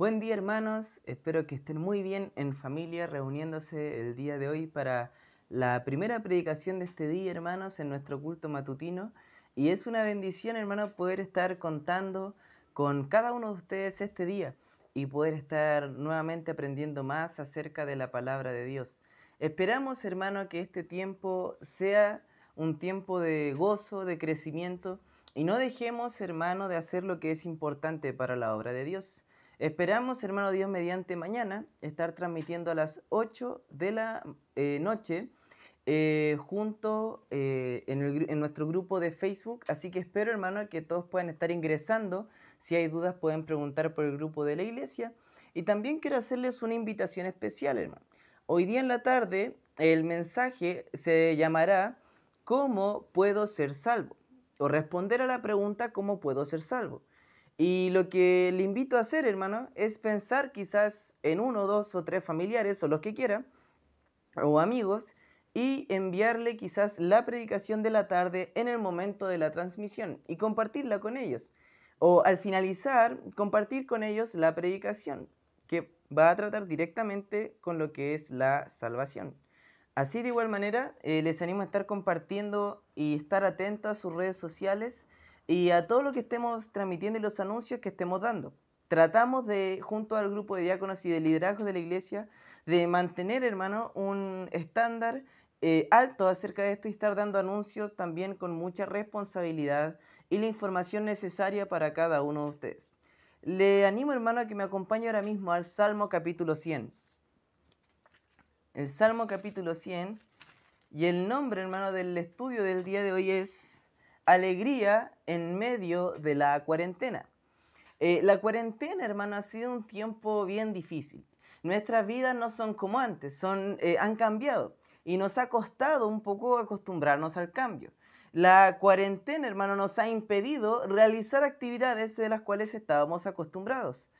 Buen día hermanos, espero que estén muy bien en familia reuniéndose el día de hoy para la primera predicación de este día hermanos en nuestro culto matutino y es una bendición hermanos poder estar contando con cada uno de ustedes este día y poder estar nuevamente aprendiendo más acerca de la palabra de Dios. Esperamos hermano que este tiempo sea un tiempo de gozo, de crecimiento y no dejemos hermano de hacer lo que es importante para la obra de Dios. Esperamos, hermano Dios, mediante mañana estar transmitiendo a las 8 de la eh, noche eh, junto eh, en, nuestro grupo de Facebook. Así que espero, hermano, que todos puedan estar ingresando. Si hay dudas, pueden preguntar por el grupo de la iglesia. Y también quiero hacerles una invitación especial, hermano. Hoy día en la tarde, el mensaje se llamará ¿Cómo puedo ser salvo? O responder a la pregunta ¿Cómo puedo ser salvo? Y lo que le invito a hacer, hermano, es pensar quizás en uno, dos o tres familiares o los que quiera, o amigos, y enviarle quizás la predicación de la tarde en el momento de la transmisión y compartirla con ellos. O al finalizar, compartir con ellos la predicación, que va a tratar directamente con lo que es la salvación. Así de igual manera, eh, les animo a estar compartiendo y estar atentos a sus redes sociales y a todo lo que estemos transmitiendo y los anuncios que estemos dando. Tratamos de, junto al grupo de diáconos y de liderazgo de la iglesia, de mantener, hermano, un estándar eh, alto acerca de esto y estar dando anuncios también con mucha responsabilidad y la información necesaria para cada uno de ustedes. Le animo, hermano, a que me acompañe ahora mismo al Salmo capítulo 100. El Salmo capítulo 100 y el nombre, hermano, del estudio del día de hoy es alegría en medio de la cuarentena. Eh, la cuarentena, hermano, ha sido un tiempo bien difícil. Nuestras vidas no son como antes, son, eh, han cambiado y nos ha costado un poco acostumbrarnos al cambio. La cuarentena, hermano, nos ha impedido realizar actividades de las cuales estábamos acostumbrados.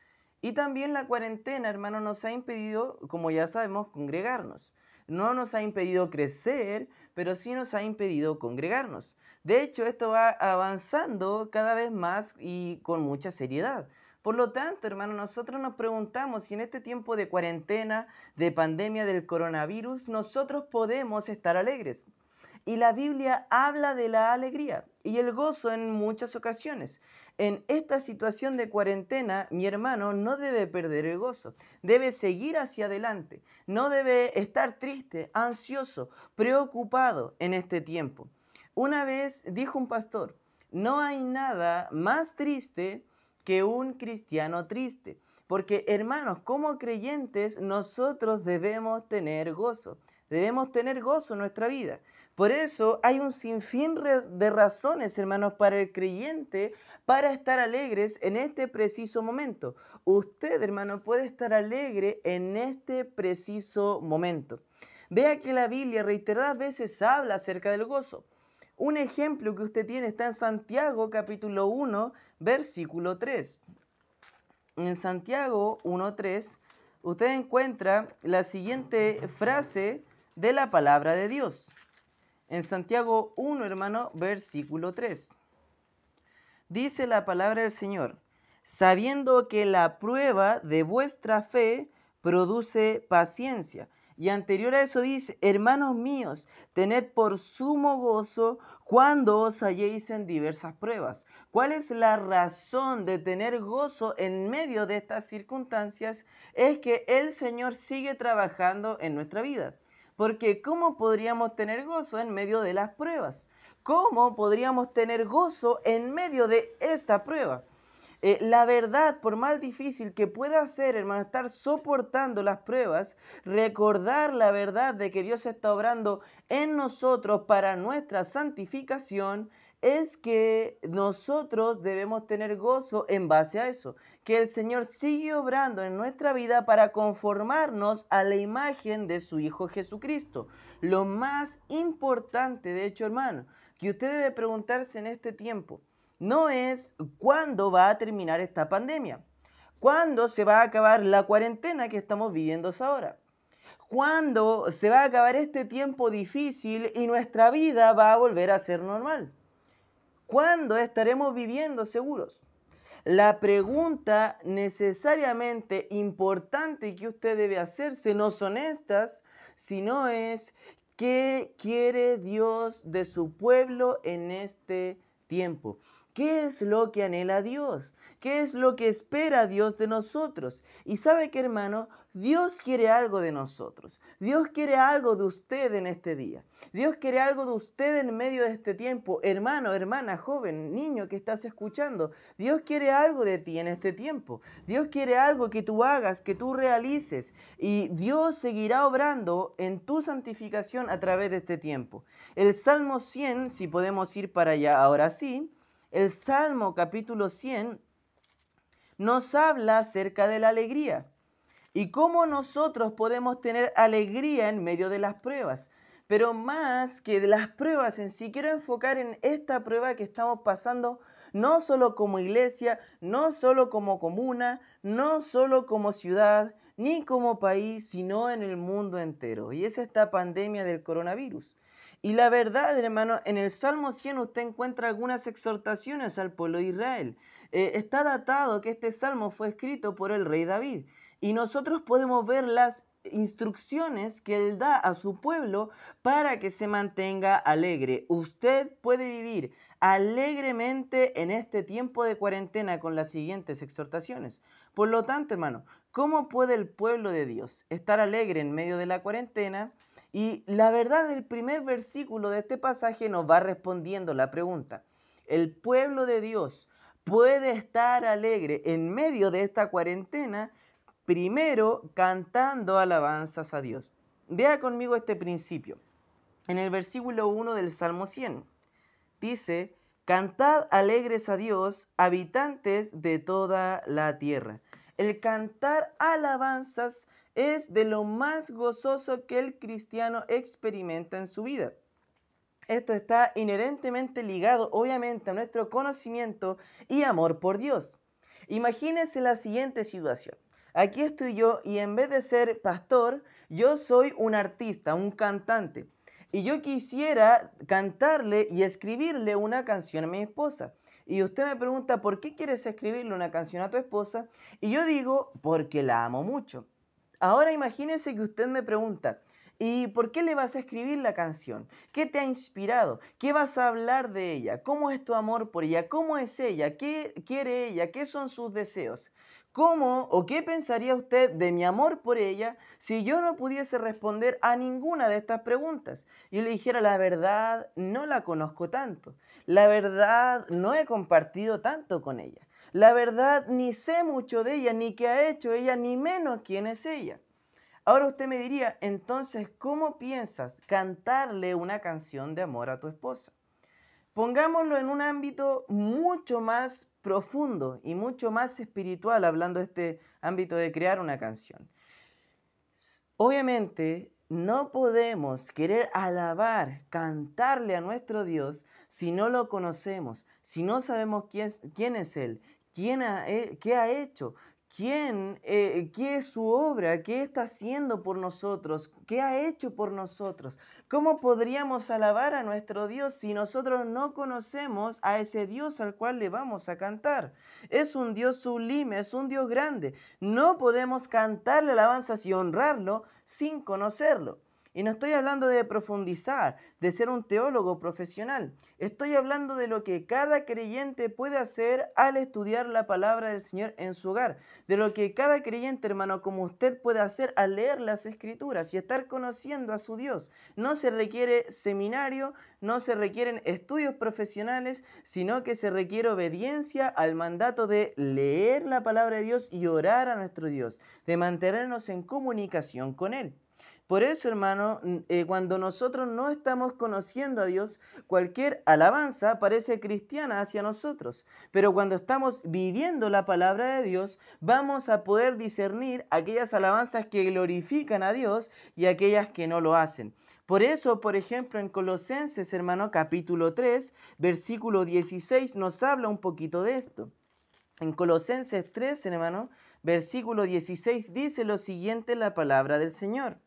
Y también la cuarentena, hermano, nos ha impedido, como ya sabemos, congregarnos. No nos ha impedido crecer, pero sí nos ha impedido congregarnos. De hecho, esto va avanzando cada vez más y con mucha seriedad. Por lo tanto, hermano, nosotros nos preguntamos si en este tiempo de cuarentena, de pandemia del coronavirus, nosotros podemos estar alegres. Y la Biblia habla de la alegría y el gozo en muchas ocasiones. En esta situación de cuarentena, mi hermano no debe perder el gozo, debe seguir hacia adelante, no debe estar triste, ansioso, preocupado en este tiempo. Una vez dijo un pastor, no hay nada más triste que un cristiano triste. Porque hermanos, como creyentes nosotros debemos tener gozo. Debemos tener gozo en nuestra vida. Por eso hay un sinfín de razones, hermanos, para el creyente para estar alegres en este preciso momento. Usted, hermano, puede estar alegre en este preciso momento. Vea que la Biblia reiteradas veces habla acerca del gozo. Un ejemplo que usted tiene está en Santiago capítulo 1, versículo 3. En Santiago 1.3 usted encuentra la siguiente frase de la palabra de Dios. En Santiago 1, hermano, versículo 3. Dice la palabra del Señor, sabiendo que la prueba de vuestra fe produce paciencia y anterior a eso dice, hermanos míos, tened por sumo gozo cuando os halléis en diversas pruebas. ¿Cuál es la razón de tener gozo en medio de estas circunstancias? Es que el Señor sigue trabajando en nuestra vida. Porque ¿cómo podríamos tener gozo en medio de las pruebas? ¿Cómo podríamos tener gozo en medio de esta prueba? Eh, la verdad, por más difícil que pueda ser, hermano, estar soportando las pruebas, recordar la verdad de que Dios está obrando en nosotros para nuestra santificación, es que nosotros debemos tener gozo en base a eso, que el Señor sigue obrando en nuestra vida para conformarnos a la imagen de su Hijo Jesucristo. Lo más importante, de hecho, hermano, que usted debe preguntarse en este tiempo, no es cuándo va a terminar esta pandemia, cuándo se va a acabar la cuarentena que estamos viviendo ahora, cuándo se va a acabar este tiempo difícil y nuestra vida va a volver a ser normal, cuándo estaremos viviendo seguros. La pregunta necesariamente importante que usted debe hacerse no son estas, sino es, ¿qué quiere Dios de su pueblo en este tiempo? ¿Qué es lo que anhela Dios? ¿Qué es lo que espera Dios de nosotros? Y sabe que hermano, Dios quiere algo de nosotros. Dios quiere algo de usted en este día. Dios quiere algo de usted en medio de este tiempo. Hermano, hermana, joven, niño que estás escuchando. Dios quiere algo de ti en este tiempo. Dios quiere algo que tú hagas, que tú realices. Y Dios seguirá obrando en tu santificación a través de este tiempo. El Salmo 100, si podemos ir para allá ahora sí el Salmo capítulo 100 nos habla acerca de la alegría y cómo nosotros podemos tener alegría en medio de las pruebas. Pero más que de las pruebas en sí, quiero enfocar en esta prueba que estamos pasando, no solo como iglesia, no solo como comuna, no solo como ciudad, ni como país, sino en el mundo entero. Y es esta pandemia del coronavirus. Y la verdad, hermano, en el Salmo 100 usted encuentra algunas exhortaciones al pueblo de Israel. Eh, está datado que este salmo fue escrito por el rey David. Y nosotros podemos ver las instrucciones que él da a su pueblo para que se mantenga alegre. Usted puede vivir alegremente en este tiempo de cuarentena con las siguientes exhortaciones. Por lo tanto, hermano, ¿cómo puede el pueblo de Dios estar alegre en medio de la cuarentena? Y la verdad, el primer versículo de este pasaje nos va respondiendo la pregunta. El pueblo de Dios puede estar alegre en medio de esta cuarentena, primero cantando alabanzas a Dios. Vea conmigo este principio. En el versículo 1 del Salmo 100 dice, Cantad alegres a Dios, habitantes de toda la tierra. El cantar alabanzas es de lo más gozoso que el cristiano experimenta en su vida. Esto está inherentemente ligado, obviamente, a nuestro conocimiento y amor por Dios. Imagínense la siguiente situación. Aquí estoy yo y en vez de ser pastor, yo soy un artista, un cantante. Y yo quisiera cantarle y escribirle una canción a mi esposa. Y usted me pregunta, ¿por qué quieres escribirle una canción a tu esposa? Y yo digo, porque la amo mucho. Ahora imagínese que usted me pregunta, ¿y por qué le vas a escribir la canción? ¿Qué te ha inspirado? ¿Qué vas a hablar de ella? ¿Cómo es tu amor por ella? ¿Cómo es ella? ¿Qué quiere ella? ¿Qué son sus deseos? ¿Cómo o qué pensaría usted de mi amor por ella si yo no pudiese responder a ninguna de estas preguntas? Y le dijera, la verdad, no la conozco tanto. La verdad, no he compartido tanto con ella. La verdad, ni sé mucho de ella, ni qué ha hecho ella, ni menos quién es ella. Ahora usted me diría, entonces, ¿cómo piensas cantarle una canción de amor a tu esposa? Pongámoslo en un ámbito mucho más profundo y mucho más espiritual, hablando de este ámbito de crear una canción. Obviamente, no podemos querer alabar, cantarle a nuestro Dios si no lo conocemos, si no sabemos quién, quién es Él, quién qué ha hecho, quién, eh, qué es su obra, qué está haciendo por nosotros, qué ha hecho por nosotros. ¿Cómo podríamos alabar a nuestro Dios si nosotros no conocemos a ese Dios al cual le vamos a cantar? Es un Dios sublime, es un Dios grande. No podemos cantarle alabanzas y honrarlo sin conocerlo. Y no estoy hablando de profundizar, de ser un teólogo profesional. Estoy hablando de lo que cada creyente puede hacer al estudiar la palabra del Señor en su hogar. De lo que cada creyente, hermano, como usted puede hacer al leer las escrituras y estar conociendo a su Dios. No se requiere seminario, no se requieren estudios profesionales, sino que se requiere obediencia al mandato de leer la palabra de Dios y orar a nuestro Dios, de mantenernos en comunicación con Él. Por eso, hermano, eh, cuando nosotros no estamos conociendo a Dios, cualquier alabanza parece cristiana hacia nosotros. Pero cuando estamos viviendo la palabra de Dios, vamos a poder discernir aquellas alabanzas que glorifican a Dios y aquellas que no lo hacen. Por eso, por ejemplo, en Colosenses, hermano, capítulo 3, versículo 16, nos habla un poquito de esto. En Colosenses 3, hermano, versículo 16, dice lo siguiente la palabra del Señor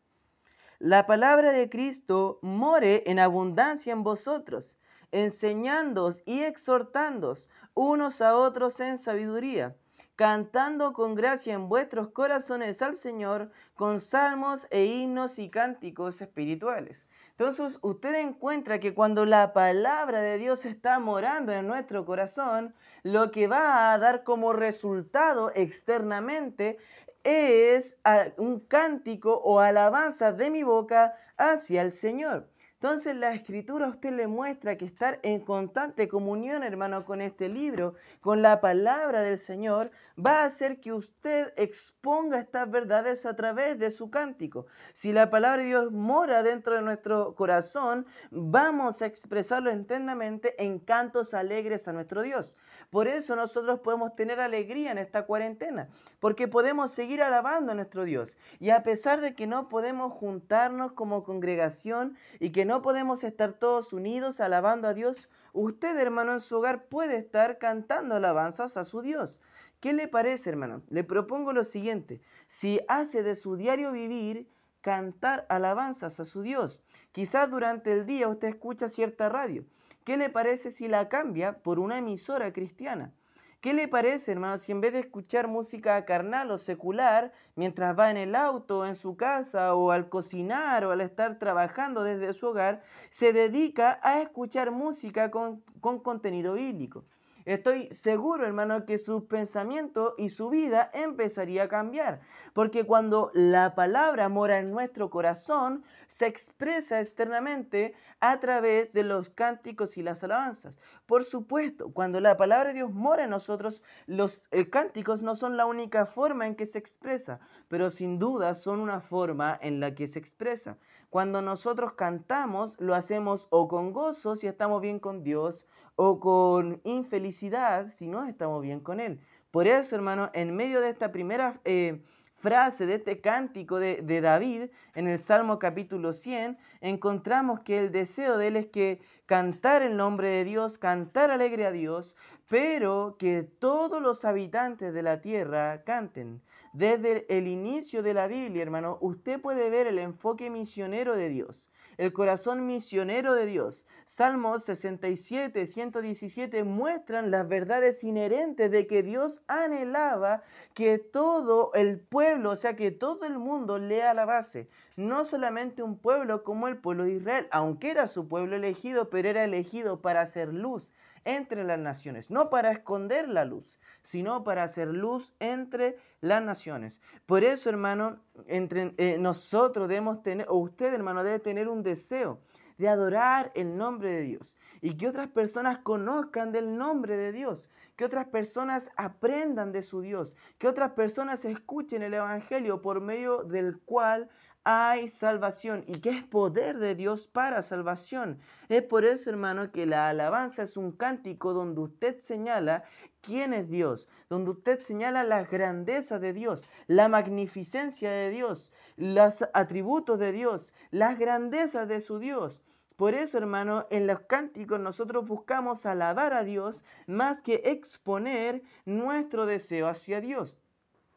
la palabra de Cristo more en abundancia en vosotros, enseñándoos y exhortándoos unos a otros en sabiduría cantando con gracia en vuestros corazones al Señor con salmos e himnos y cánticos espirituales. Entonces usted encuentra que cuando la palabra de Dios está morando en nuestro corazón, lo que va a dar como resultado externamente es un cántico o alabanza de mi boca hacia el Señor. Entonces la escritura a usted le muestra que estar en constante comunión, hermano, con este libro, con la palabra del Señor, va a hacer que usted exponga estas verdades a través de su cántico. Si la palabra de Dios mora dentro de nuestro corazón, vamos a expresarlo entendamente en cantos alegres a nuestro Dios. Por eso nosotros podemos tener alegría en esta cuarentena, porque podemos seguir alabando a nuestro Dios. Y a pesar de que no podemos juntarnos como congregación y que no podemos estar todos unidos alabando a Dios, usted, hermano, en su hogar puede estar cantando alabanzas a su Dios. ¿Qué le parece, hermano? Le propongo lo siguiente. Si hace de su diario vivir cantar alabanzas a su Dios, quizás durante el día usted escucha cierta radio ¿Qué le parece si la cambia por una emisora cristiana? ¿Qué le parece, hermano, si en vez de escuchar música carnal o secular, mientras va en el auto, en su casa, o al cocinar, o al estar trabajando desde su hogar, se dedica a escuchar música con, con contenido bíblico? Estoy seguro, hermano, que sus pensamientos y su vida empezaría a cambiar. Porque cuando la palabra mora en nuestro corazón, se expresa externamente a través de los cánticos y las alabanzas. Por supuesto, cuando la palabra de Dios mora en nosotros, los eh, cánticos no son la única forma en que se expresa, pero sin duda son una forma en la que se expresa. Cuando nosotros cantamos, lo hacemos o con gozo si estamos bien con Dios, o con infelicidad si no estamos bien con Él. Por eso, hermano, en medio de esta primera eh, frase, de este cántico de, David, en el Salmo capítulo 100, encontramos que el deseo de Él es que cantar el nombre de Dios, cantar alegre a Dios, pero que todos los habitantes de la tierra canten. Desde el inicio de la Biblia, hermano, usted puede ver el enfoque misionero de Dios el corazón misionero de Dios. Salmos 67, 117 muestran las verdades inherentes de que Dios anhelaba que todo el pueblo, o sea, que todo el mundo le alabase. No solamente un pueblo como el pueblo de Israel, aunque era su pueblo elegido, pero era elegido para hacer luz entre las naciones, no para esconder la luz, sino para hacer luz entre las naciones. Por eso, hermano, eh, nosotros debemos tener, o usted, hermano, debe tener un deseo de adorar el nombre de Dios y que otras personas conozcan del nombre de Dios, que otras personas aprendan de su Dios, que otras personas escuchen el Evangelio por medio del cual hay salvación y que es poder de Dios para salvación. Es por eso, hermano, que la alabanza es un cántico donde usted señala quién es Dios, donde usted señala la grandeza de Dios, la magnificencia de Dios, los atributos de Dios, las grandezas de su Dios. Por eso, hermano, en los cánticos nosotros buscamos alabar a Dios más que exponer nuestro deseo hacia Dios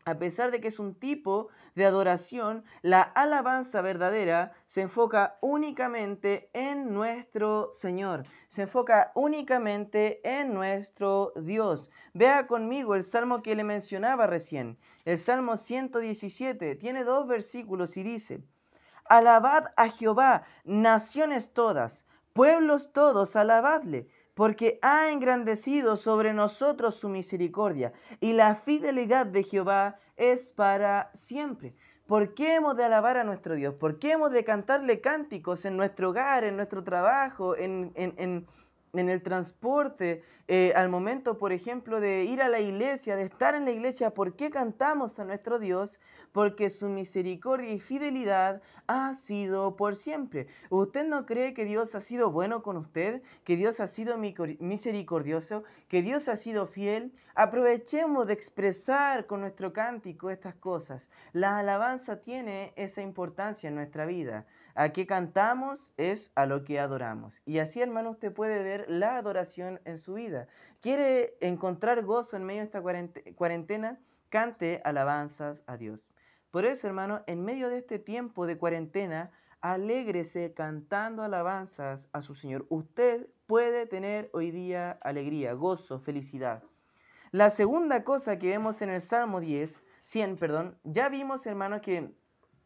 a pesar de que es un tipo de adoración, la alabanza verdadera se enfoca únicamente en nuestro Señor, se enfoca únicamente en nuestro Dios. Vea conmigo el salmo que le mencionaba recién, el Salmo 117, tiene dos versículos y dice, Alabad a Jehová, naciones todas, pueblos todos, alabadle porque ha engrandecido sobre nosotros su misericordia, y la fidelidad de Jehová es para siempre. ¿Por qué hemos de alabar a nuestro Dios? ¿Por qué hemos de cantarle cánticos en nuestro hogar, en nuestro trabajo, en, en en el transporte, eh, al momento, por ejemplo, de ir a la iglesia, de estar en la iglesia, ¿por qué cantamos a nuestro Dios? Porque su misericordia y fidelidad ha sido por siempre. ¿Usted no cree que Dios ha sido bueno con usted? ¿Que Dios ha sido misericordioso? ¿Que Dios ha sido fiel? Aprovechemos de expresar con nuestro cántico estas cosas. La alabanza tiene esa importancia en nuestra vida. A qué cantamos es a lo que adoramos. Y así, hermano, usted puede ver la adoración en su vida. ¿Quiere encontrar gozo en medio de esta cuarentena? Cante alabanzas a Dios. Por eso, hermano, en medio de este tiempo de cuarentena, alégrese cantando alabanzas a su Señor. Usted puede tener hoy día alegría, gozo, felicidad. La segunda cosa que vemos en el Salmo 10, 100, perdón, ya vimos, hermanos, que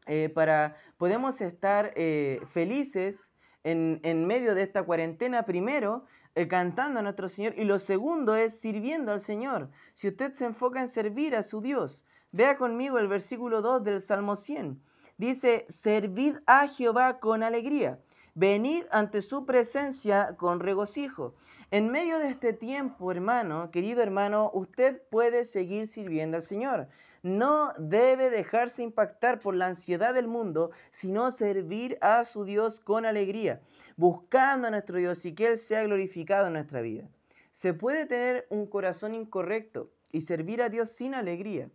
eh, para podemos estar eh, felices en, en, medio de esta cuarentena, primero, eh, cantando a nuestro Señor, y lo segundo es sirviendo al Señor. Si usted se enfoca en servir a su Dios, vea conmigo el versículo 2 del Salmo 100. Dice, servid a Jehová con alegría, venid ante su presencia con regocijo. En medio de este tiempo, hermano, querido hermano, usted puede seguir sirviendo al Señor. No debe dejarse impactar por la ansiedad del mundo, sino servir a su Dios con alegría, buscando a nuestro Dios y que Él sea glorificado en nuestra vida. Se puede tener un corazón incorrecto y servir a Dios sin alegría,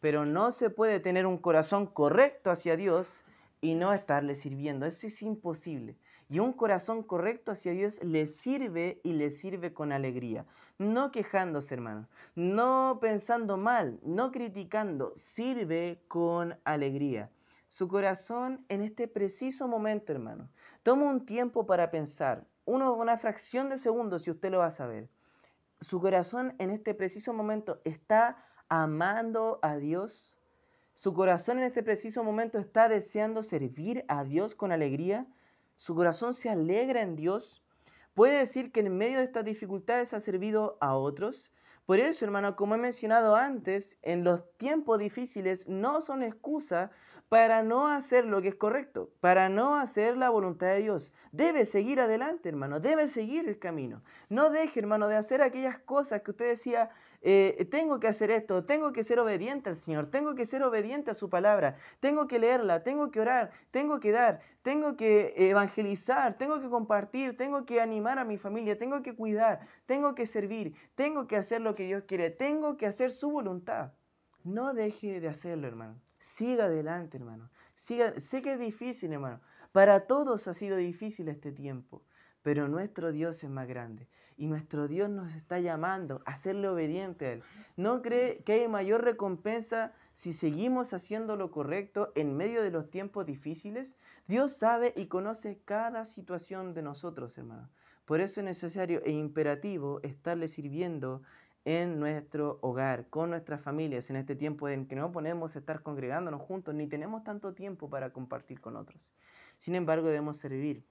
pero no se puede tener un corazón correcto hacia Dios y no estarle sirviendo. Eso es imposible. Y un corazón correcto hacia Dios le sirve y le sirve con alegría. No quejándose, hermano. No pensando mal, no criticando. Sirve con alegría. Su corazón en este preciso momento, hermano. Toma un tiempo para pensar. Uno, una fracción de segundo, si usted lo va a saber. Su corazón en este preciso momento está amando a Dios. Su corazón en este preciso momento está deseando servir a Dios con alegría su corazón se alegra en Dios, puede decir que en medio de estas dificultades ha servido a otros. Por eso, hermano, como he mencionado antes, en los tiempos difíciles no son excusa para no hacer lo que es correcto, para no hacer la voluntad de Dios. Debe seguir adelante, hermano, debe seguir el camino. No deje, hermano, de hacer aquellas cosas que usted decía, eh, tengo que hacer esto, tengo que ser obediente al Señor, tengo que ser obediente a su palabra, tengo que leerla, tengo que orar, tengo que dar, tengo que evangelizar, tengo que compartir, tengo que animar a mi familia, tengo que cuidar, tengo que servir, tengo que hacer lo que Dios quiere, tengo que hacer su voluntad. No deje de hacerlo, hermano. Siga adelante, hermano. Siga, sé que es difícil, hermano. Para todos ha sido difícil este tiempo, pero nuestro Dios es más grande y nuestro Dios nos está llamando a serle obediente a Él. ¿No cree que hay mayor recompensa si seguimos haciendo lo correcto en medio de los tiempos difíciles? Dios sabe y conoce cada situación de nosotros, hermano. Por eso es necesario e imperativo estarle sirviendo en nuestro hogar, con nuestras familias, en este tiempo en que no podemos estar congregándonos juntos, ni tenemos tanto tiempo para compartir con otros. Sin embargo, debemos servir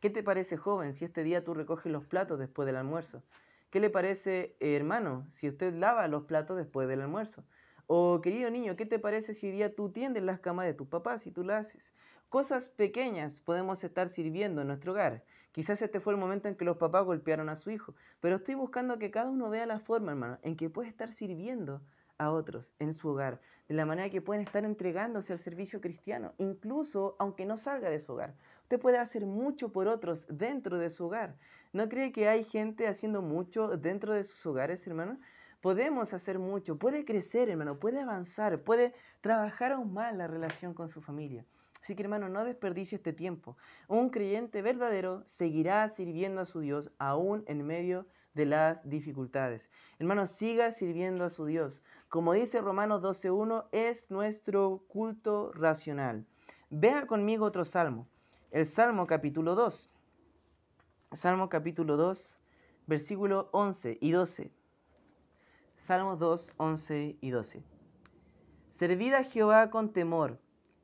¿Qué te parece, joven, si este día tú recoges los platos después del almuerzo? ¿Qué le parece, hermano, si usted lava los platos después del almuerzo? O querido niño, ¿qué te parece si hoy día tú tiendes las camas de tus papás y tú las haces? Cosas pequeñas podemos estar sirviendo en nuestro hogar. Quizás este fue el momento en que los papás golpearon a su hijo, pero estoy buscando que cada uno vea la forma, hermano, en que puede estar sirviendo a otros en su hogar, de la manera que pueden estar entregándose al servicio cristiano, incluso aunque no salga de su hogar. Usted puede hacer mucho por otros dentro de su hogar. ¿No cree que hay gente haciendo mucho dentro de sus hogares, hermano? Podemos hacer mucho, puede crecer, hermano, puede avanzar, puede trabajar aún más la relación con su familia. Así que, hermano, no desperdicie este tiempo. Un creyente verdadero seguirá sirviendo a su Dios aún en medio de las dificultades. Hermano, siga sirviendo a su Dios. Como dice Romanos 12.1, es nuestro culto racional. Vea conmigo otro salmo el Salmo capítulo 2. Salmo capítulo 2, versículo 11 y 12. Salmo 2, 11 y 12. Servid a Jehová con temor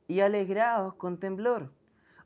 y alegraos con temblor.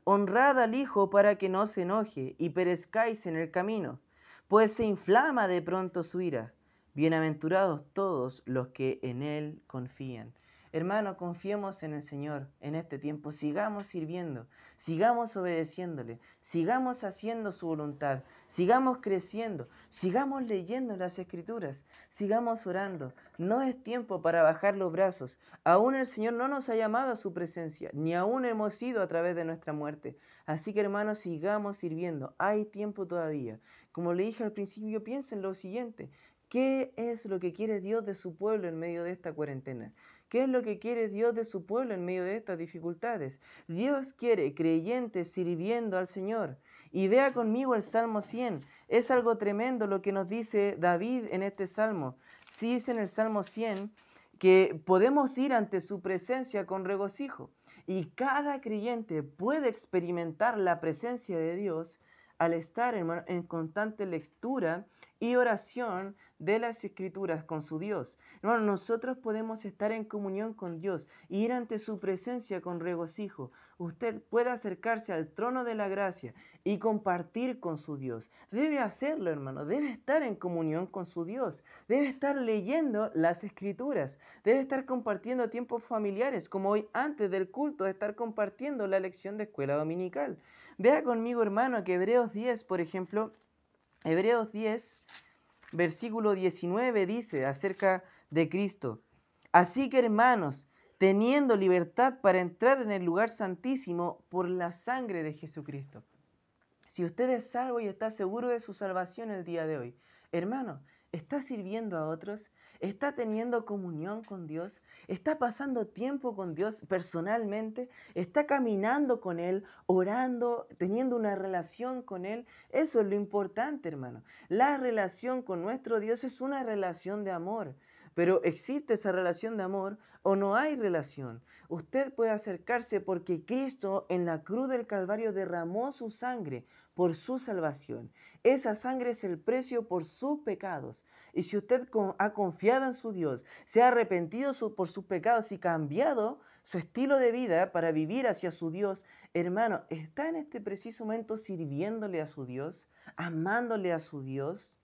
Honrad al Hijo para que no se enoje y perezcáis en el camino, pues se inflama de pronto su ira. Bienaventurados todos los que en Él confían. Hermano, confiemos en el Señor en este tiempo, sigamos sirviendo, sigamos obedeciéndole, sigamos haciendo su voluntad, sigamos creciendo, sigamos leyendo las escrituras, sigamos orando. No es tiempo para bajar los brazos. Aún el Señor no nos ha llamado a su presencia, ni aún hemos ido a través de nuestra muerte. Así que hermanos, sigamos sirviendo. Hay tiempo todavía. Como le dije al principio, piensen lo siguiente. ¿Qué es lo que quiere Dios de su pueblo en medio de esta cuarentena? ¿Qué es lo que quiere Dios de su pueblo en medio de estas dificultades? Dios quiere creyentes sirviendo al Señor. Y vea conmigo el Salmo 100. Es algo tremendo lo que nos dice David en este Salmo. Sí dice en el Salmo 100 que podemos ir ante su presencia con regocijo. Y cada creyente puede experimentar la presencia de Dios al estar en constante lectura y oración de las escrituras con su Dios. Hermano, nosotros podemos estar en comunión con Dios y ir ante su presencia con regocijo. Usted puede acercarse al trono de la gracia y compartir con su Dios. Debe hacerlo, hermano. Debe estar en comunión con su Dios. Debe estar leyendo las escrituras. Debe estar compartiendo tiempos familiares, como hoy antes del culto, estar compartiendo la lección de escuela dominical. Vea conmigo, hermano, que Hebreos 10, por ejemplo, Hebreos 10, versículo 19 dice acerca de Cristo. Así que hermanos, teniendo libertad para entrar en el lugar santísimo por la sangre de Jesucristo. Si usted es salvo y está seguro de su salvación el día de hoy, hermano, ¿está sirviendo a otros? está teniendo comunión con Dios, está pasando tiempo con Dios personalmente, está caminando con Él, orando, teniendo una relación con Él. Eso es lo importante, hermano. La relación con nuestro Dios es una relación de amor. Pero existe esa relación de amor o no hay relación. Usted puede acercarse porque Cristo en la cruz del Calvario derramó su sangre por su salvación. Esa sangre es el precio por sus pecados. Y si usted ha confiado en su Dios, se ha arrepentido por sus pecados y cambiado su estilo de vida para vivir hacia su Dios, hermano, ¿está en este preciso momento sirviéndole a su Dios, amándole a su Dios?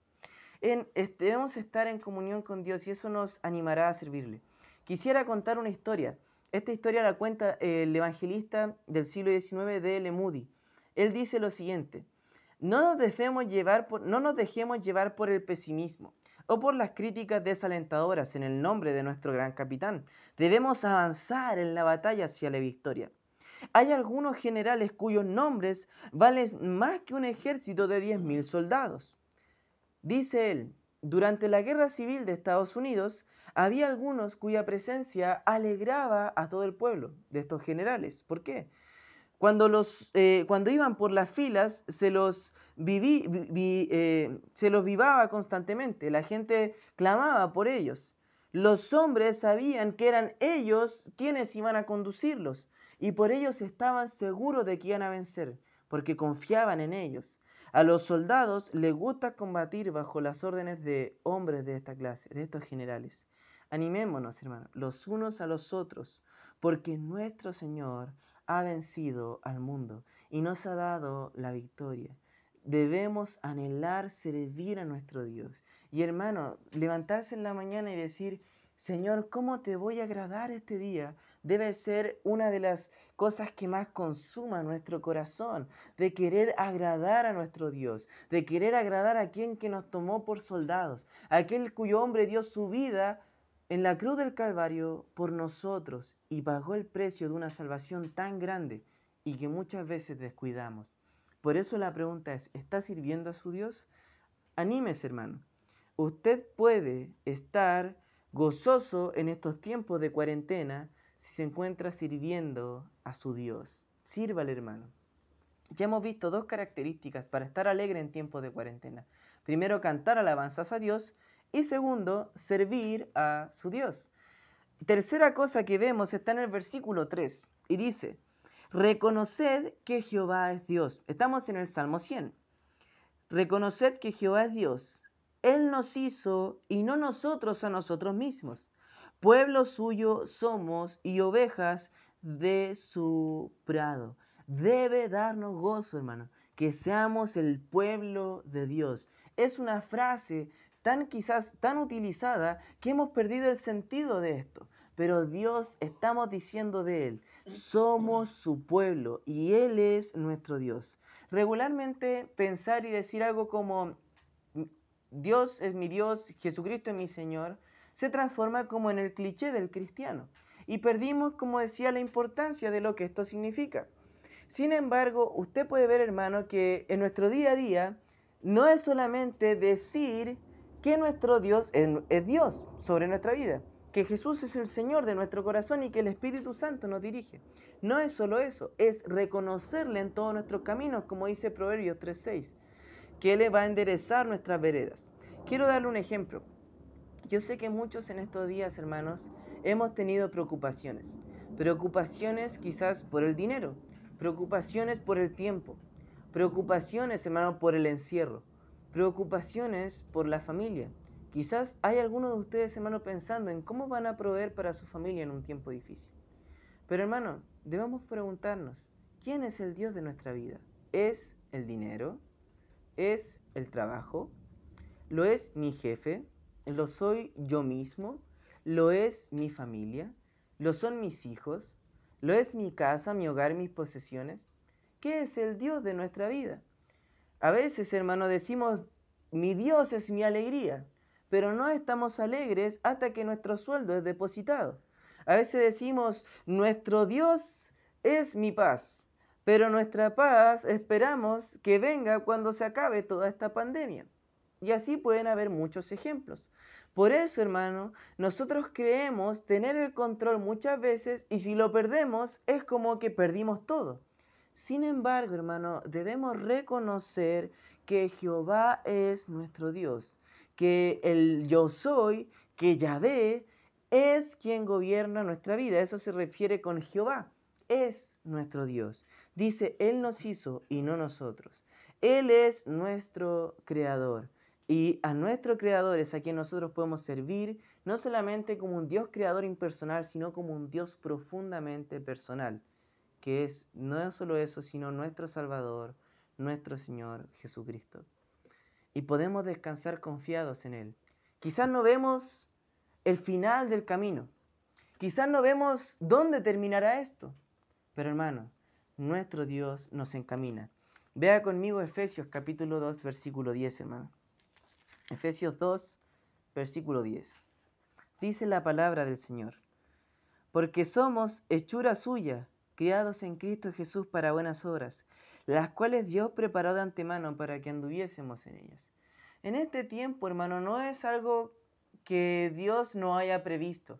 debemos estar en comunión con Dios y eso nos animará a servirle. Quisiera contar una historia. Esta historia la cuenta el evangelista del siglo XIX, D.L. Moody. Él dice lo siguiente, no nos, dejemos llevar por, el pesimismo o por las críticas desalentadoras en el nombre de nuestro gran capitán. Debemos avanzar en la batalla hacia la victoria. Hay algunos generales cuyos nombres valen más que un ejército de 10.000 soldados. Dice él, durante la guerra civil de Estados Unidos había algunos cuya presencia alegraba a todo el pueblo de estos generales. ¿Por qué? Cuando, los, eh, cuando iban por las filas, se los, eh, se los vivaba constantemente. La gente clamaba por ellos. Los hombres sabían que eran ellos quienes iban a conducirlos y por ellos estaban seguros de que iban a vencer, porque confiaban en ellos. A los soldados les gusta combatir bajo las órdenes de hombres de esta clase, de estos generales. Animémonos, hermanos, los unos a los otros, porque nuestro Señor ha vencido al mundo y nos ha dado la victoria. Debemos anhelar servir a nuestro Dios. Y hermano, levantarse en la mañana y decir, Señor, ¿cómo te voy a agradar este día? Debe ser una de las cosas que más consuma nuestro corazón, de querer agradar a nuestro Dios, de querer agradar a quien que nos tomó por soldados, aquel cuyo hombre dio su vida en la cruz del Calvario por nosotros y pagó el precio de una salvación tan grande y que muchas veces descuidamos. Por eso la pregunta es, ¿está sirviendo a su Dios? Anímese, hermano. Usted puede estar gozoso en estos tiempos de cuarentena si se encuentra sirviendo a su Dios. Sírvale, hermano. Ya hemos visto dos características para estar alegre en tiempos de cuarentena. Primero, cantar alabanzas a Dios y segundo, servir a su Dios. Tercera cosa que vemos está en el versículo 3 y dice, reconoced que Jehová es Dios. Estamos en el Salmo 100. Reconoced que Jehová es Dios. Él nos hizo y no nosotros a nosotros mismos. Pueblo suyo somos y ovejas de su prado. Debe darnos gozo, hermano, que seamos el pueblo de Dios. Es una frase tan quizás tan utilizada que hemos perdido el sentido de esto. Pero Dios, estamos diciendo de Él, somos su pueblo y Él es nuestro Dios. Regularmente pensar y decir algo como Dios es mi Dios, Jesucristo es mi Señor, se transforma como en el cliché del cristiano. Y perdimos, como decía, la importancia de lo que esto significa. Sin embargo, usted puede ver, hermano, que en nuestro día a día no es solamente decir que nuestro Dios es, Dios sobre nuestra vida, que Jesús es el Señor de nuestro corazón y que el Espíritu Santo nos dirige. No es solo eso, es reconocerle en todos nuestros caminos, como dice Proverbios 3.6, que Él va a enderezar nuestras veredas. Quiero darle un ejemplo. Yo sé que muchos en estos días, hermanos, hemos tenido preocupaciones. Preocupaciones quizás por el dinero, preocupaciones por el tiempo, preocupaciones, hermano, por el encierro, preocupaciones por la familia. Quizás hay algunos de ustedes, hermano, pensando en cómo van a proveer para su familia en un tiempo difícil. Pero, hermano, debemos preguntarnos, ¿quién es el Dios de nuestra vida? ¿Es el dinero? ¿Es el trabajo? ¿Lo es mi jefe? ¿Lo soy yo mismo? ¿Lo es mi familia? ¿Lo son mis hijos? ¿Lo es mi casa, mi hogar, mis posesiones? ¿Qué es el Dios de nuestra vida? A veces, hermano, decimos, mi Dios es mi alegría, pero no estamos alegres hasta que nuestro sueldo es depositado. A veces decimos, nuestro Dios es mi paz, pero nuestra paz esperamos que venga cuando se acabe toda esta pandemia. Y así pueden haber muchos ejemplos. Por eso, hermano, nosotros creemos tener el control muchas veces y si lo perdemos es como que perdimos todo. Sin embargo, hermano, debemos reconocer que Jehová es nuestro Dios, que el yo soy, que Yahvé, es quien gobierna nuestra vida. Eso se refiere con Jehová, es nuestro Dios. Dice, Él nos hizo y no nosotros. Él es nuestro creador. Y a nuestro creador es a quien nosotros podemos servir, no solamente como un Dios creador impersonal, sino como un Dios profundamente personal, que es no solo eso, sino nuestro Salvador, nuestro Señor Jesucristo. Y podemos descansar confiados en Él. Quizás no vemos el final del camino, quizás no vemos dónde terminará esto, pero hermano, nuestro Dios nos encamina. Vea conmigo Efesios capítulo 2, versículo 10, hermano. Efesios 2, versículo 10. Dice la palabra del Señor, porque somos hechura suya, criados en Cristo Jesús para buenas obras, las cuales Dios preparó de antemano para que anduviésemos en ellas. En este tiempo, hermano, no es algo que Dios no haya previsto.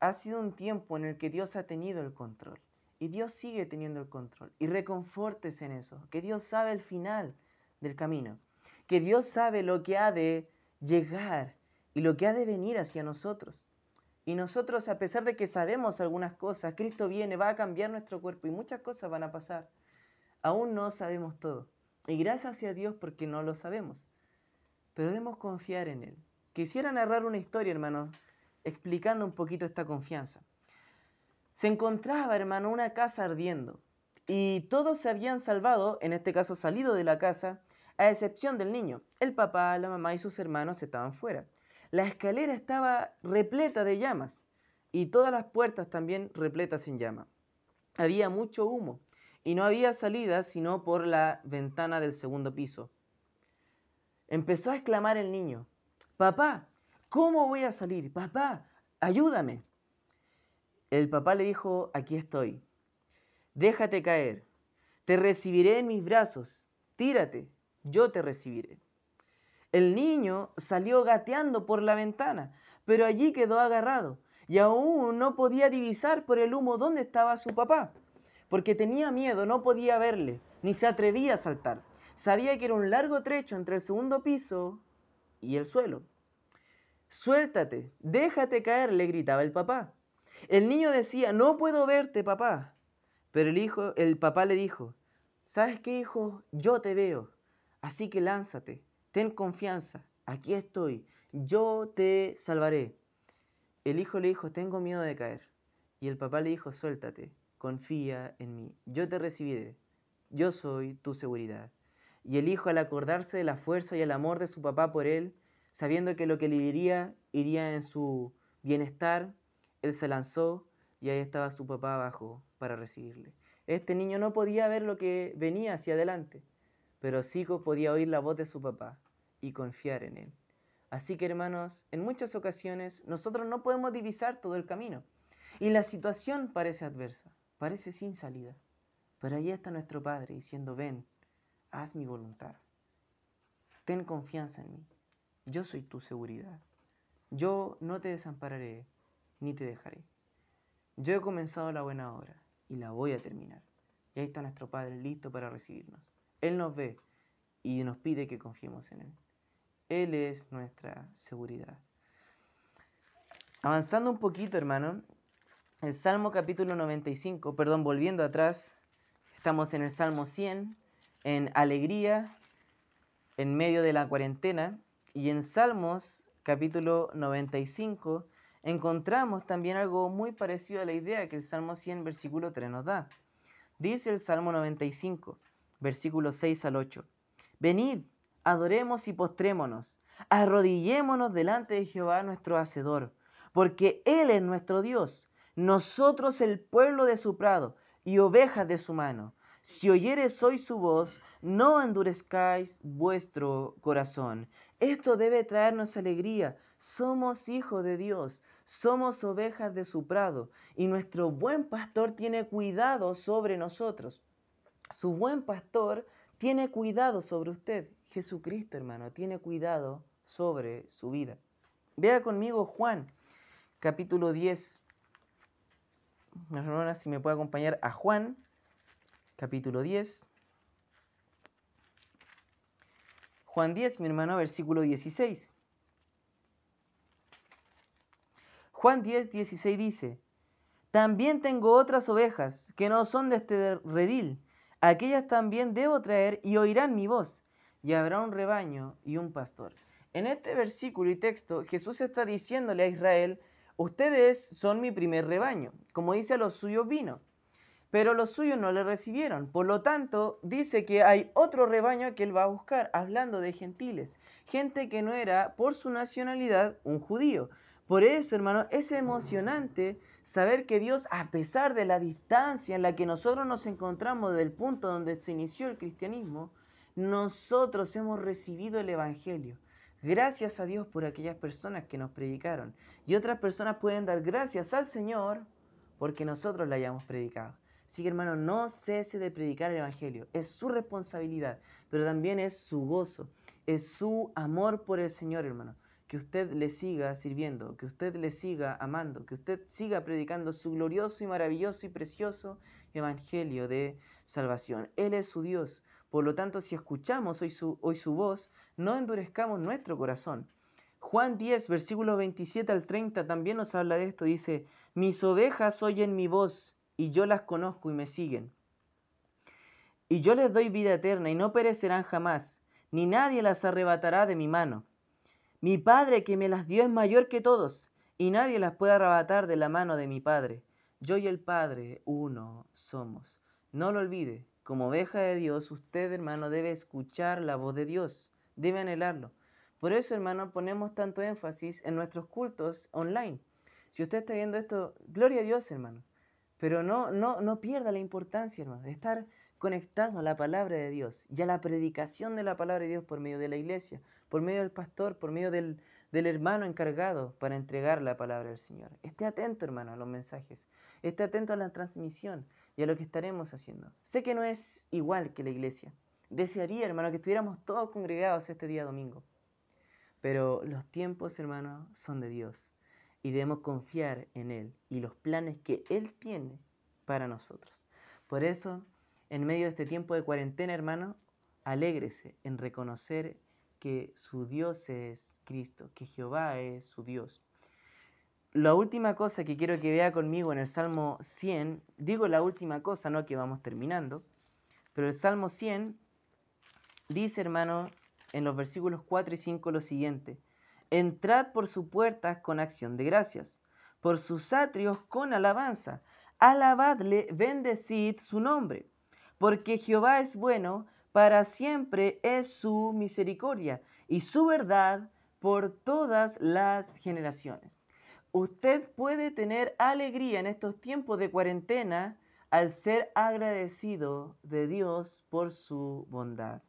Ha sido un tiempo en el que Dios ha tenido el control. Y Dios sigue teniendo el control. Y reconfortes en eso, que Dios sabe el final del camino que Dios sabe lo que ha de llegar y lo que ha de venir hacia nosotros. Y nosotros, a pesar de que sabemos algunas cosas, Cristo viene, va a cambiar nuestro cuerpo y muchas cosas van a pasar. Aún no sabemos todo. Y gracias a Dios porque no lo sabemos. Pero debemos confiar en Él. Quisiera narrar una historia, hermano, explicando un poquito esta confianza. Se encontraba, hermano, una casa ardiendo. Y todos se habían salvado, en este caso salido de la casa, a excepción del niño. El papá, la mamá y sus hermanos estaban fuera. La escalera estaba repleta de llamas y todas las puertas también repletas en llama. Había mucho humo y no había salida sino por la ventana del segundo piso. Empezó a exclamar el niño, Papá, ¿cómo voy a salir? Papá, ayúdame. El papá le dijo, aquí estoy. Déjate caer. Te recibiré en mis brazos. Tírate yo te recibiré. El niño salió gateando por la ventana, pero allí quedó agarrado y aún no podía divisar por el humo dónde estaba su papá, porque tenía miedo, no podía verle, ni se atrevía a saltar. Sabía que era un largo trecho entre el segundo piso y el suelo. Suéltate, déjate caer, le gritaba el papá. El niño decía, no puedo verte, papá. Pero el hijo, el papá le dijo, ¿sabes qué, hijo? Yo te veo. Así que lánzate, ten confianza, aquí estoy, yo te salvaré. El hijo le dijo, tengo miedo de caer. Y el papá le dijo, suéltate, confía en mí, yo te recibiré, yo soy tu seguridad. Y el hijo al acordarse de la fuerza y el amor de su papá por él, sabiendo que lo que le diría iría en su bienestar, él se lanzó y ahí estaba su papá abajo para recibirle. Este niño no podía ver lo que venía hacia adelante, pero Sico podía oír la voz de su papá y confiar en él. Así que hermanos, en muchas ocasiones nosotros no podemos divisar todo el camino y la situación parece adversa, parece sin salida. Pero ahí está nuestro Padre diciendo, ven, haz mi voluntad. Ten confianza en mí. Yo soy tu seguridad. Yo no te desampararé ni te dejaré. Yo he comenzado la buena obra y la voy a terminar. Y ahí está nuestro Padre listo para recibirnos. Él nos ve y nos pide que confiemos en Él. Él es nuestra seguridad. Avanzando un poquito, hermano, el Salmo capítulo 95, perdón, volviendo atrás, estamos en el Salmo 100, en alegría en medio de la cuarentena y en Salmos capítulo 95 encontramos también algo muy parecido a la idea que el Salmo 100 versículo 3 nos da. Dice el Salmo 95 versículo 6 al 8. Venid, adoremos y postrémonos, arrodillémonos delante de Jehová nuestro Hacedor, porque Él es nuestro Dios, nosotros el pueblo de su prado y ovejas de su mano. Si oyeres hoy su voz, no endurezcáis vuestro corazón. Esto debe traernos alegría. Somos hijos de Dios, somos ovejas de su prado, y nuestro buen pastor tiene cuidado sobre nosotros. Su buen pastor tiene cuidado sobre usted. Jesucristo, hermano, tiene cuidado sobre su vida. Vea conmigo Juan, capítulo 10. Hermana, si me puede acompañar a Juan, capítulo 10. Juan 10, mi hermano, versículo 16. Juan 10, 16 dice, también tengo otras ovejas que no son de este redil. Aquellas también debo traer y oirán mi voz, y habrá un rebaño y un pastor. En este versículo y texto, Jesús está diciéndole a Israel, ustedes son mi primer rebaño, como dice a los suyos vino pero los suyos no le recibieron. Por lo tanto, dice que hay otro rebaño que él va a buscar, hablando de gentiles, gente que no era por su nacionalidad un judío. Por eso, hermano, es emocionante saber que Dios, a pesar de la distancia en la que nosotros nos encontramos del punto donde se inició el cristianismo, nosotros hemos recibido el Evangelio. Gracias a Dios por aquellas personas que nos predicaron. Y otras personas pueden dar gracias al Señor porque nosotros le hayamos predicado. Así que hermano, no cese de predicar el Evangelio. Es su responsabilidad, pero también es su gozo, es su amor por el Señor, hermano. Que usted le siga sirviendo, que usted le siga amando, que usted siga predicando su glorioso y maravilloso y precioso Evangelio de salvación. Él es su Dios. Por lo tanto, si escuchamos hoy su, hoy su voz, no endurezcamos nuestro corazón. Juan 10, versículos 27 al 30 también nos habla de esto. Dice, mis ovejas oyen mi voz y yo las conozco y me siguen. Y yo les doy vida eterna y no perecerán jamás, ni nadie las arrebatará de mi mano. Mi Padre que me las dio es mayor que todos, y nadie las puede arrebatar de la mano de mi Padre. Yo y el Padre uno somos. No lo olvide, como oveja de Dios, usted, hermano, debe escuchar la voz de Dios, debe anhelarlo. Por eso, hermano, ponemos tanto énfasis en nuestros cultos online. Si usted está viendo esto, gloria a Dios, hermano. Pero no, no, no pierda la importancia, hermano, de estar conectado a la palabra de Dios y a la predicación de la palabra de Dios por medio de la iglesia, por medio del pastor, por medio del, del hermano encargado para entregar la palabra del Señor. Esté atento, hermano, a los mensajes. Esté atento a la transmisión y a lo que estaremos haciendo. Sé que no es igual que la iglesia. Desearía, hermano, que estuviéramos todos congregados este día domingo. Pero los tiempos, hermano, son de Dios y debemos confiar en Él y los planes que Él tiene para nosotros. Por eso, en medio de este tiempo de cuarentena, hermano, alégrese en reconocer que su Dios es Cristo, que Jehová es su Dios. La última cosa que quiero que vea conmigo en el Salmo 100, digo la última cosa, no que vamos terminando, pero el Salmo 100 dice, hermano, en los versículos 4 y 5 lo siguiente, Entrad por sus puertas con acción de gracias, por sus atrios con alabanza. Alabadle, bendecid su nombre, porque Jehová es bueno, para siempre es su misericordia y su verdad por todas las generaciones. Usted puede tener alegría en estos tiempos de cuarentena al ser agradecido de Dios por su bondad.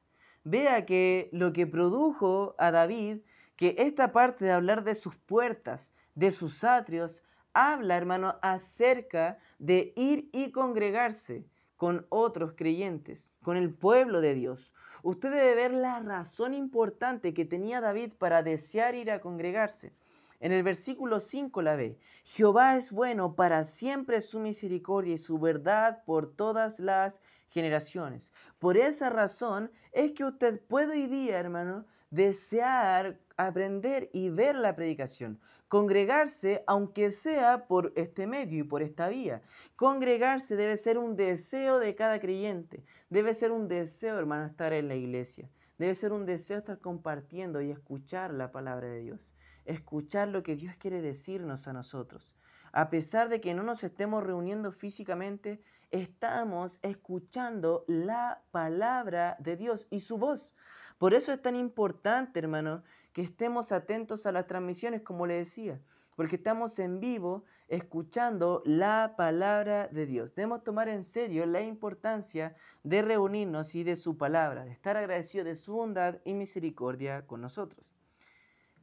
Vea que lo que produjo a David que esta parte de hablar de sus puertas, de sus atrios, habla, hermano, acerca de ir y congregarse con otros creyentes, con el pueblo de Dios. Usted debe ver la razón importante que tenía David para desear ir a congregarse. En el versículo 5 la ve. Jehová es bueno, para siempre su misericordia y su verdad por todas las generaciones. Por esa razón es que usted puede hoy día, hermano, desear aprender y ver la predicación, congregarse, aunque sea por este medio y por esta vía. Congregarse debe ser un deseo de cada creyente. Debe ser un deseo, hermano, estar en la iglesia. Debe ser un deseo estar compartiendo y escuchar la palabra de Dios. Escuchar lo que Dios quiere decirnos a nosotros. A pesar de que no nos estemos reuniendo físicamente, estamos escuchando la palabra de Dios y su voz. Por eso es tan importante, hermano, que estemos atentos a las transmisiones, como le decía, porque estamos en vivo escuchando la palabra de Dios. Debemos tomar en serio la importancia de reunirnos y de su palabra, de estar agradecidos de su bondad y misericordia con nosotros.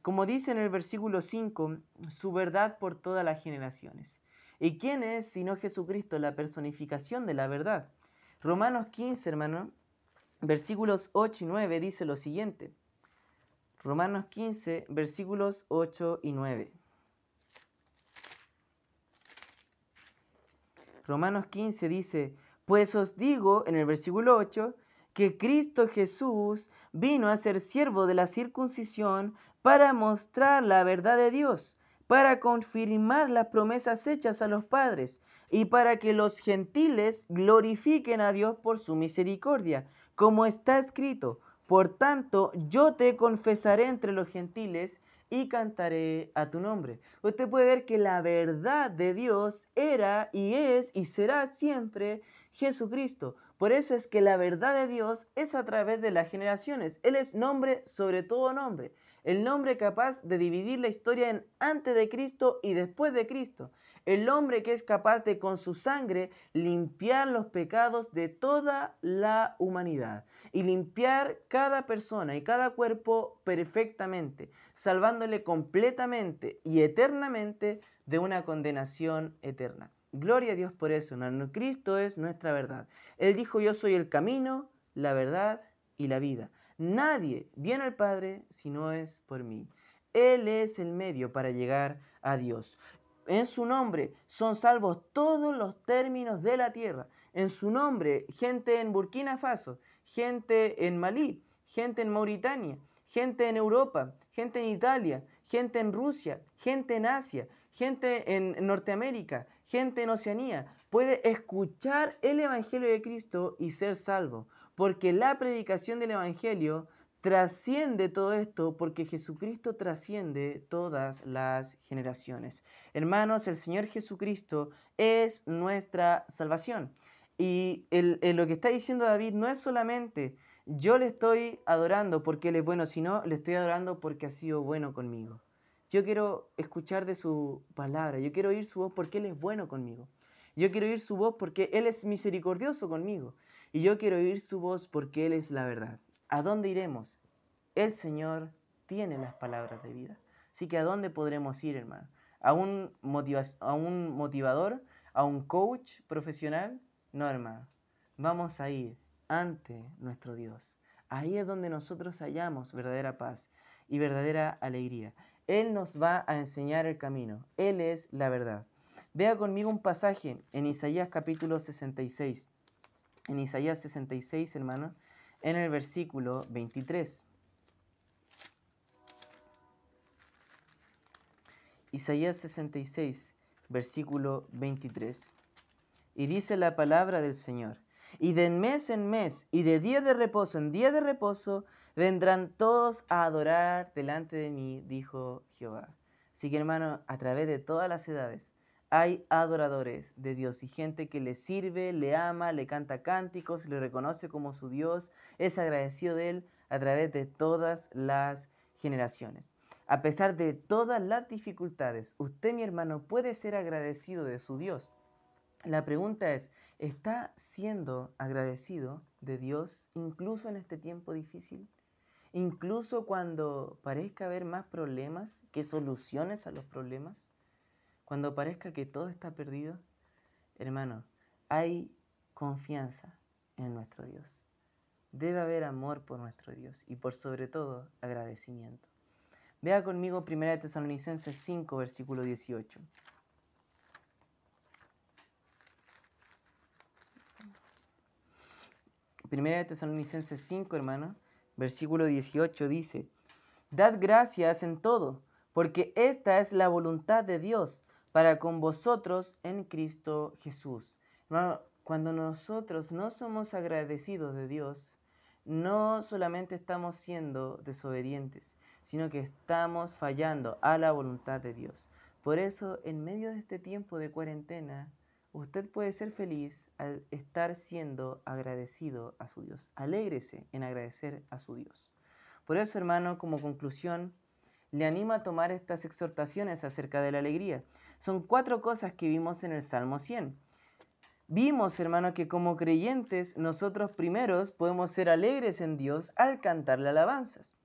Como dice en el versículo 5, su verdad por todas las generaciones. ¿Y quién es sino Jesucristo, la personificación de la verdad? Romanos 15, hermano, versículos 8 y 9 dice lo siguiente. Romanos 15, versículos 8 y 9. Romanos 15 dice, pues os digo en el versículo 8, que Cristo Jesús vino a ser siervo de la circuncisión para mostrar la verdad de Dios, para confirmar las promesas hechas a los padres y para que los gentiles glorifiquen a Dios por su misericordia, como está escrito, por tanto yo te confesaré entre los gentiles y cantaré a tu nombre. Usted puede ver que la verdad de Dios era y es y será siempre Jesucristo. Por eso es que la verdad de Dios es a través de las generaciones. Él es nombre sobre todo nombre. El nombre capaz de dividir la historia en antes de Cristo y después de Cristo. El hombre que es capaz de con su sangre limpiar los pecados de toda la humanidad y limpiar cada persona y cada cuerpo perfectamente, salvándole completamente y eternamente de una condenación eterna. Gloria a Dios por eso, hermano. Cristo es nuestra verdad. Él dijo, yo soy el camino, la verdad y la vida. Nadie viene al Padre si no es por mí. Él es el medio para llegar a Dios. En su nombre son salvos todos los términos de la tierra. En su nombre, gente en Burkina Faso, gente en Malí, gente en Mauritania, gente en Europa, gente en Italia, gente en Rusia, gente en Asia, gente en Norteamérica, gente en Oceanía, puede escuchar el Evangelio de Cristo y ser salvo, porque la predicación del Evangelio trasciende todo esto porque Jesucristo trasciende todas las generaciones. Hermanos, el Señor Jesucristo es nuestra salvación. Y lo que está diciendo David no es solamente yo le estoy adorando porque Él es bueno, sino le estoy adorando porque ha sido bueno conmigo. Yo quiero escuchar de su palabra, yo quiero oír su voz porque Él es bueno conmigo. Yo quiero oír su voz porque Él es misericordioso conmigo. Y yo quiero oír su voz porque Él es la verdad. ¿A dónde iremos? El Señor tiene las palabras de vida. Así que ¿a dónde podremos ir, hermano? ¿A un, motivador? ¿A un coach profesional? No, hermano. Vamos a ir ante nuestro Dios. Ahí es donde nosotros hallamos verdadera paz y verdadera alegría. Él nos va a enseñar el camino. Él es la verdad. Vea conmigo un pasaje en Isaías capítulo 66. En Isaías 66, hermano, en el versículo 23. Isaías 66, versículo 23. Y dice la palabra del Señor, y de mes en mes y de día de reposo en día de reposo vendrán todos a adorar delante de mí, dijo Jehová. Así que hermano, a través de todas las edades hay adoradores de Dios y gente que le sirve, le ama, le canta cánticos, le reconoce como su Dios, es agradecido de él a través de todas las generaciones. A pesar de todas las dificultades, usted, mi hermano, puede ser agradecido de su Dios. La pregunta es, ¿está siendo agradecido de Dios incluso en este tiempo difícil? Incluso cuando parezca haber más problemas que soluciones a los problemas? Cuando parezca que todo está perdido? Hermano, hay confianza en nuestro Dios. Debe haber amor por nuestro Dios y por sobre todo agradecimiento. Vea conmigo 1 Tesalonicenses 5, versículo 18. Primera de Tesalonicenses 5, hermano, versículo 18 dice, Dad gracias en todo, porque esta es la voluntad de Dios para con vosotros en Cristo Jesús. Hermano, cuando nosotros no somos agradecidos de Dios, no solamente estamos siendo desobedientes, sino que estamos fallando a la voluntad de Dios. Por eso, en medio de este tiempo de cuarentena, usted puede ser feliz al estar siendo agradecido a su Dios. Alégrese en agradecer a su Dios. Por eso, hermano, como conclusión, le animo a tomar estas exhortaciones acerca de la alegría. Son cuatro cosas que vimos en el Salmo 100. Vimos, hermano, que como creyentes nosotros primeros podemos ser alegres en Dios al cantarle alabanzas.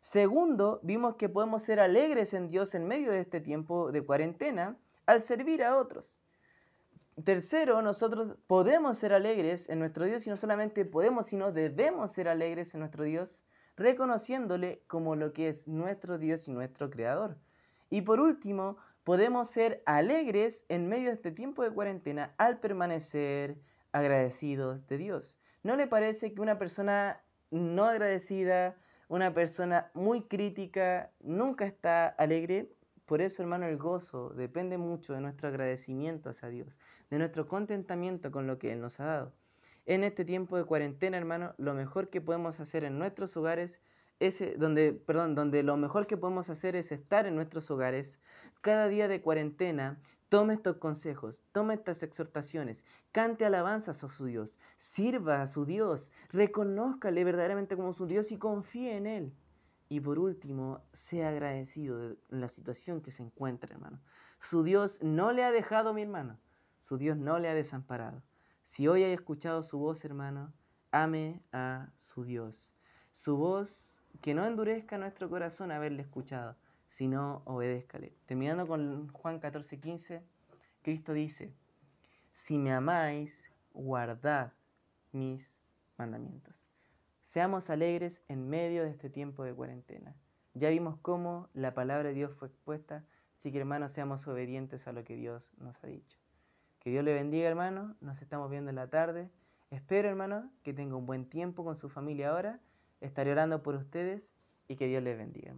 Segundo, vimos que podemos ser alegres en Dios en medio de este tiempo de cuarentena al servir a otros. Tercero, nosotros podemos ser alegres en nuestro Dios y no solamente podemos, sino debemos ser alegres en nuestro Dios, reconociéndole como lo que es nuestro Dios y nuestro Creador. Y por último, podemos ser alegres en medio de este tiempo de cuarentena al permanecer agradecidos de Dios. ¿No le parece que una persona no agradecida, una persona muy crítica, nunca está alegre? Por eso, hermano, el gozo depende mucho de nuestro agradecimiento hacia Dios, de nuestro contentamiento con lo que Él nos ha dado. En este tiempo de cuarentena, hermano, lo mejor que podemos hacer en nuestros hogares es donde, perdón, donde lo mejor que podemos hacer es estar en nuestros hogares cada día de cuarentena. Tome estos consejos, tome estas exhortaciones, cante alabanzas a su Dios, sirva a su Dios, reconózcale verdaderamente como su Dios y confíe en Él. Y por último, sea agradecido de la situación que se encuentra, hermano. Su Dios no le ha dejado, mi hermano. Su Dios no le ha desamparado. Si hoy hay escuchado su voz, hermano, ame a su Dios. Su voz que no endurezca nuestro corazón haberle escuchado, sino obedézcale. Terminando con Juan 14, 15, Cristo dice, si me amáis, guardad mis mandamientos. Seamos alegres en medio de este tiempo de cuarentena. Ya vimos cómo la palabra de Dios fue expuesta, así que hermanos seamos obedientes a lo que Dios nos ha dicho. Que Dios le bendiga hermano, nos estamos viendo en la tarde. Espero hermano que tenga un buen tiempo con su familia ahora. Estaré orando por ustedes y que Dios les bendiga.